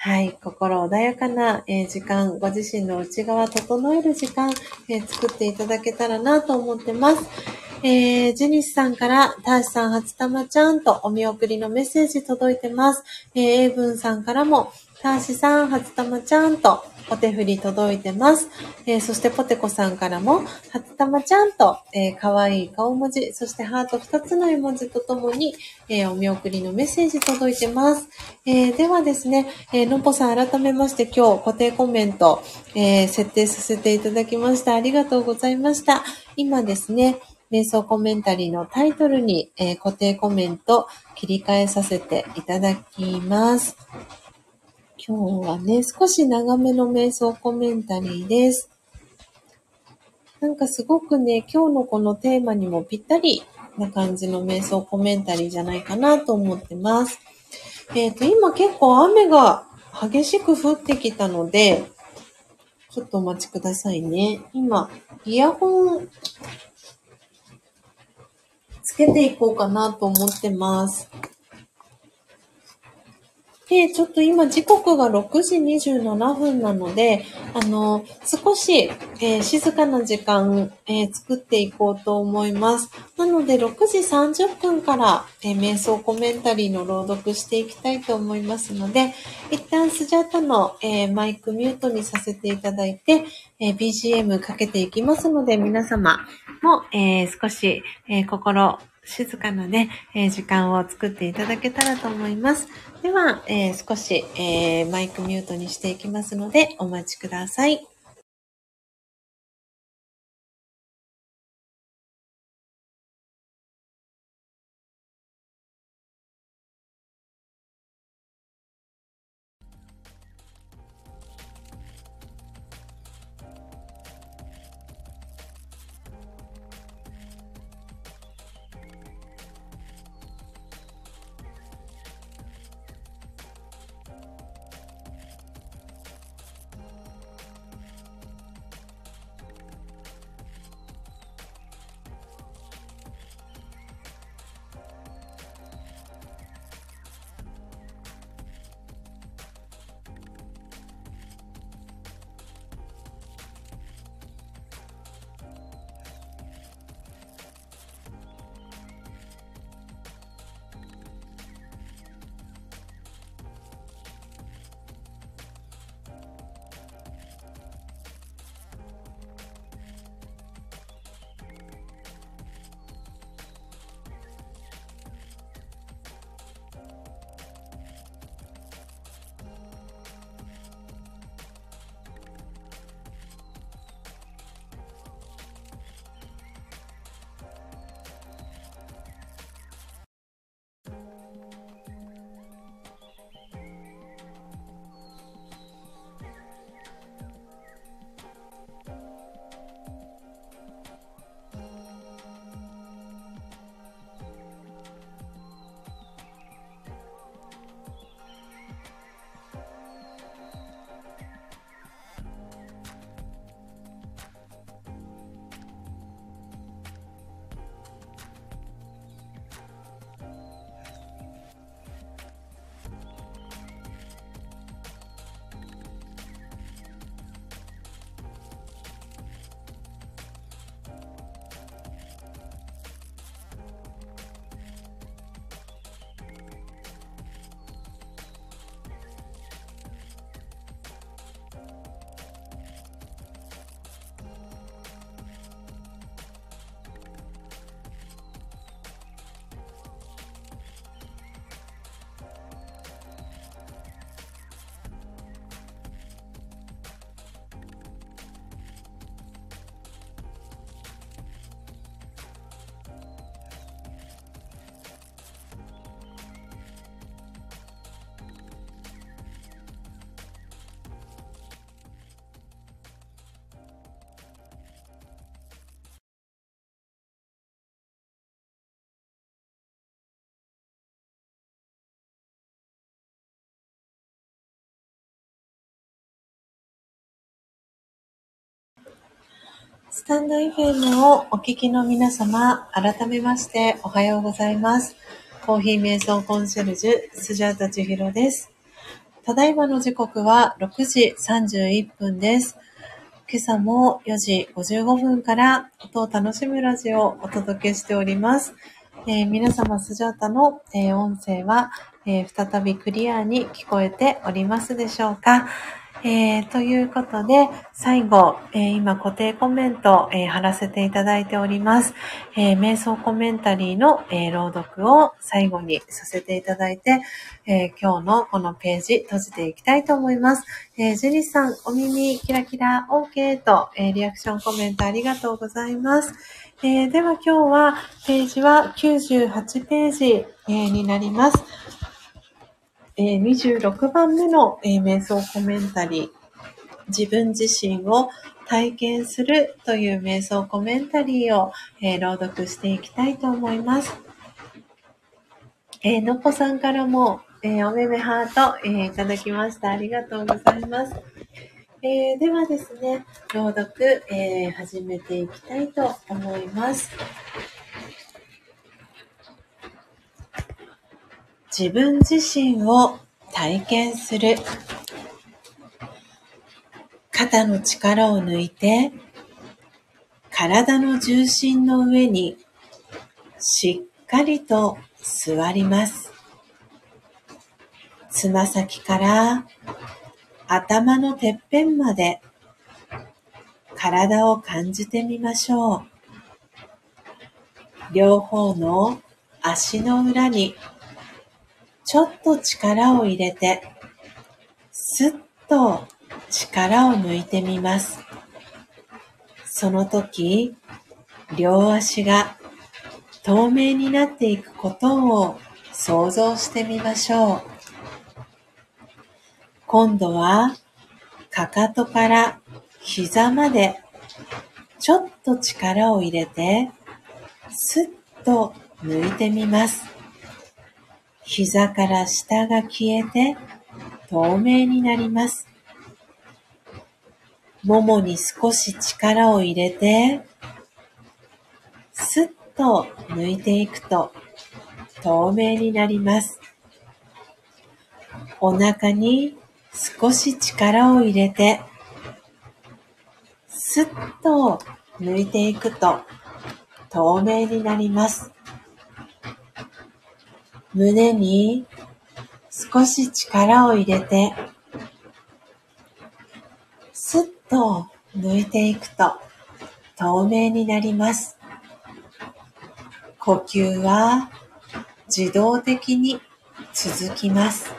A: はい。心穏やかな、えー、時間、ご自身の内側整える時間、えー、作っていただけたらなと思ってます。えー、ジュニスさんから、ターシさん、初玉ちゃんとお見送りのメッセージ届いてます。えー、エイブンさんからも、ターシさん、初玉ちゃんとお手振り届いてます。えー、そしてポテコさんからも、初玉ちゃんと、えー、かわいい顔文字、そしてハート2つの絵文字とともに、えー、お見送りのメッセージ届いてます。えー、ではですね、えー、のぽさん改めまして今日固定コメント、えー、設定させていただきました。ありがとうございました。今ですね、瞑想コメンタリーのタイトルに、えー、固定コメント切り替えさせていただきます。今日はね、少し長めの瞑想コメンタリーです。なんかすごくね、今日のこのテーマにもぴったりな感じの瞑想コメンタリーじゃないかなと思ってます。えっ、ー、と、今結構雨が激しく降ってきたので、ちょっとお待ちくださいね。今、イヤホンつけていこうかなと思ってます。で、ちょっと今時刻が6時27分なので、あの、少し、えー、静かな時間、えー、作っていこうと思います。なので、6時30分から、えー、瞑想コメンタリーの朗読していきたいと思いますので、一旦スジャータの、えマイクミュートにさせていただいて、え BGM かけていきますので、皆様も、え少し、え心静かなね、えー、時間を作っていただけたらと思います。では、えー、少し、えー、マイクミュートにしていきますので、お待ちください。タンド FM をお聞きの皆様、改めましておはようございます。コーヒー瞑想コンシェルジュ、スジャータチヒロです。ただいまの時刻は6時31分です。今朝も4時55分から音を楽しむラジオをお届けしております。えー、皆様、スジャータの、えー、音声は、えー、再びクリアに聞こえておりますでしょうかえー、ということで、最後、えー、今固定コメント、えー、貼らせていただいております。え瞑想コメンタリーの、え朗読を最後にさせていただいて、え今日のこのページ閉じていきたいと思います。えジェニさん、お耳キラキラ OK と、えリアクションコメントありがとうございます。えでは今日はページは98ページ、えになります。えー、26番目の、えー、瞑想コメンタリー、自分自身を体験するという瞑想コメンタリーを、えー、朗読していきたいと思います。えー、のぽさんからも、えー、おめめハート、え、いただきました。ありがとうございます。え、ではですね、朗読、え、始めていきたいと思います。自分自身を体験する。肩の力を抜いて、体の重心の上にしっかりと座ります。つま先から頭のてっぺんまで体を感じてみましょう。両方の足の裏にちょっと力を入れて、すっと力を抜いてみます。その時、両足が透明になっていくことを想像してみましょう。今度は、かかとから膝までちょっと力を入れて、すっと抜いてみます。膝から下が消えて透明になります。ももに少し力を入れて、スッと抜いていくと透明になります。お腹に少し力を入れて、スッと抜いていくと透明になります。胸に少し力を入れて、スッと抜いていくと透明になります。呼吸は自動的に続きます。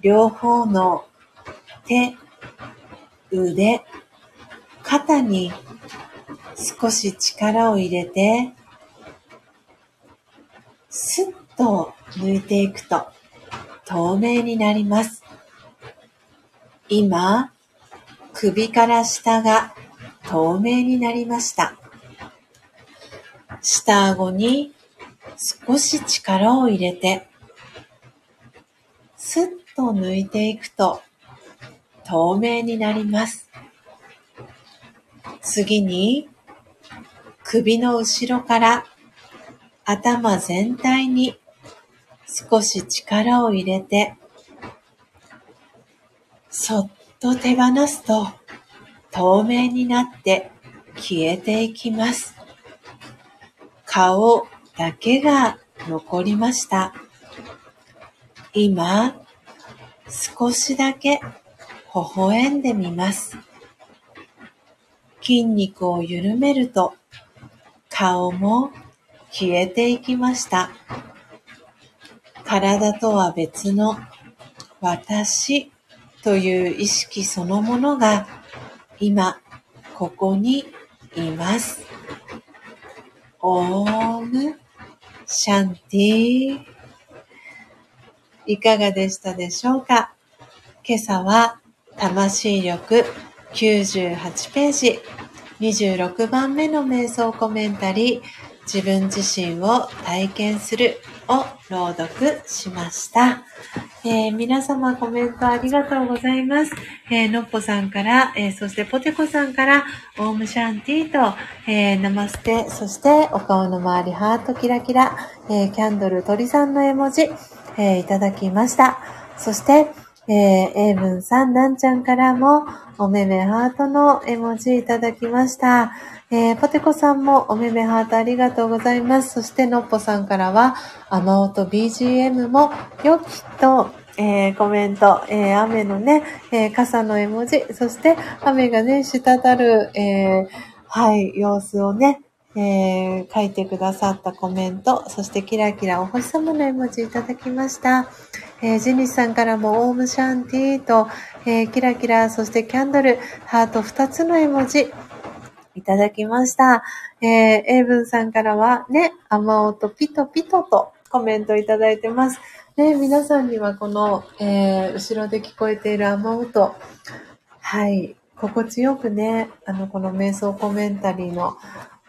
A: 両方の手、腕、肩に少し力を入れてスッと抜いていくと透明になります。今、首から下が透明になりました。下顎に少し力を入れて、スッと抜いていくと透明になります。次に、首の後ろから頭全体に少し力を入れて、そっと手放すと透明になって消えていきます。顔だけが残りました。今、少しだけ微笑んでみます。筋肉を緩めると顔も消えていきました。体とは別の私という意識そのものが今ここにいます。オームシャンティいかがでしたでしょうか？今朝は魂力98ページ26番目の瞑想コメンタリー自分自身を体験するを朗読しました。えー、皆様コメントありがとうございます。えー、のっぽさんから、えー、そしてポテコさんから、オームシャンティーと、えー、ナマステ、そしてお顔の周りハートキラキラ、え、キャンドル鳥さんの絵文字、え、いただきました。そして、えー、エイブンさん、ダンちゃんからも、おめめハートの絵文字いただきました。えー、ポテコさんもおめめハートありがとうございます。そして、のっぽさんからは、雨音 BGM も良きと、えー、コメント、えー、雨のね、え、傘の絵文字、そして雨がね、滴る、えはい、様子をね、え書いてくださったコメント、そしてキラキラお星様の絵文字いただきました。えジニスさんからもオームシャンティーと、えキラキラ、そしてキャンドル、ハート2つの絵文字、いただきました。えー、エイブンさんからは、ね、雨音ピトピトとコメントいただいてます。ね、皆さんにはこの、えー、後ろで聞こえている雨音、はい、心地よくね、あの、この瞑想コメンタリーの、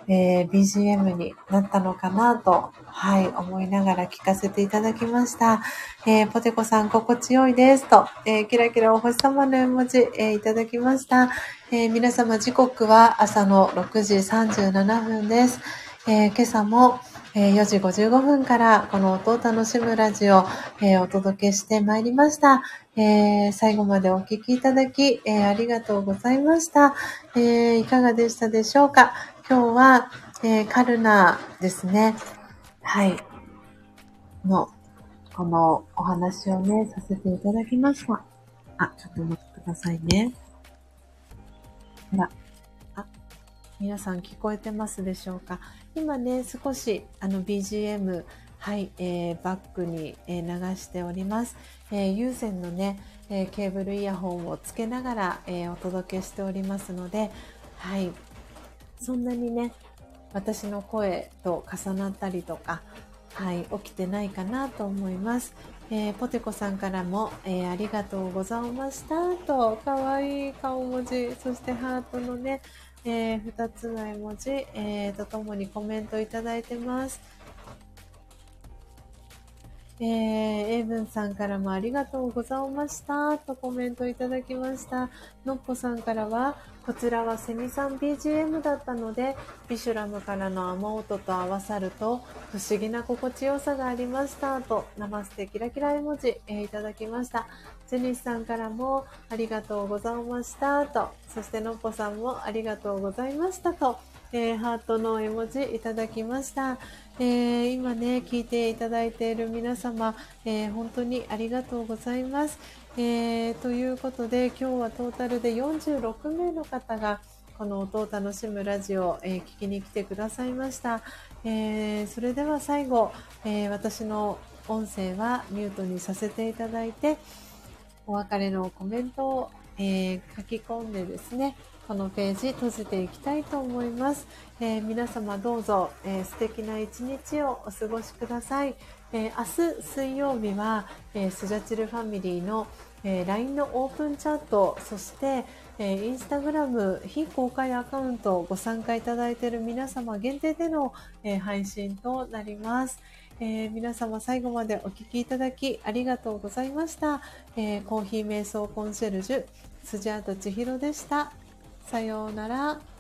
A: えー、BGM になったのかなと、はい、思いながら聞かせていただきました。えー、ポテコさん心地よいですと、えー、キラキラお星様の絵文字、えー、いただきました。え、皆様時刻は朝の6時37分です。え、今朝も、えー、4時55分からこの音を楽しむラジオ、えお届けしてまいりました。え最後までお聴きいただき、えありがとうございました、えいかがでしたでしょうか？今日は、えカルナですね。はい。の、このお話をね、させていただきました。あ、ちょっと待ってくださいね。ほら。あ、皆さん聞こえてますでしょうか？今ね、少しあの BGM、はい、えー、バックに、えー、流しております。えー、有線のね、えケーブルイヤホンをつけながら、えお届けしておりますので、はい、そんなにね、私の声と重なったりとか、はい、起きてないかなと思います。えー、ポテコさんからも、えー、ありがとうございましたと、かわいい顔文字、そしてハートのね、えー、2つの絵文字、えー、とともにコメントいただいてます。えー、エイブンさんからもありがとうございましたとコメントいただきました。のっぽさんからは、こちらはセミさん BGM だったので、ビシュラムからの雨音と合わさると、不思議な心地よさがありましたと、ナマステキラキラ絵文字、えー、いただきました。ジェニスさんからもありがとうございましたと、そしてのっぽさんもありがとうございましたと、えー、ハートの絵文字いただきました。えー、今ね、聞いていただいている皆様、えー、本当にありがとうございます。えー、ということで、今日はトータルで46名の方が、この音を楽しむラジオを、え聞きに来てくださいました。えそれでは最後、え私の音声はミュートにさせていただいて、お別れのコメントを、え書き込んでですね、このページ閉じていきたいと思います。えー、皆様どうぞ、えー、素敵な一日をお過ごしください。えー、明日水曜日は、えスジャチルファミリーの、え LINE のオープンチャット、そして、えー、インスタグラム非公開アカウントをご参加いただいている皆様限定での、え配信となります。えー、皆様最後までお聴きいただきありがとうございました。えー、コーヒー瞑想コンシェルジュ、スジャート千尋でした。さようなら。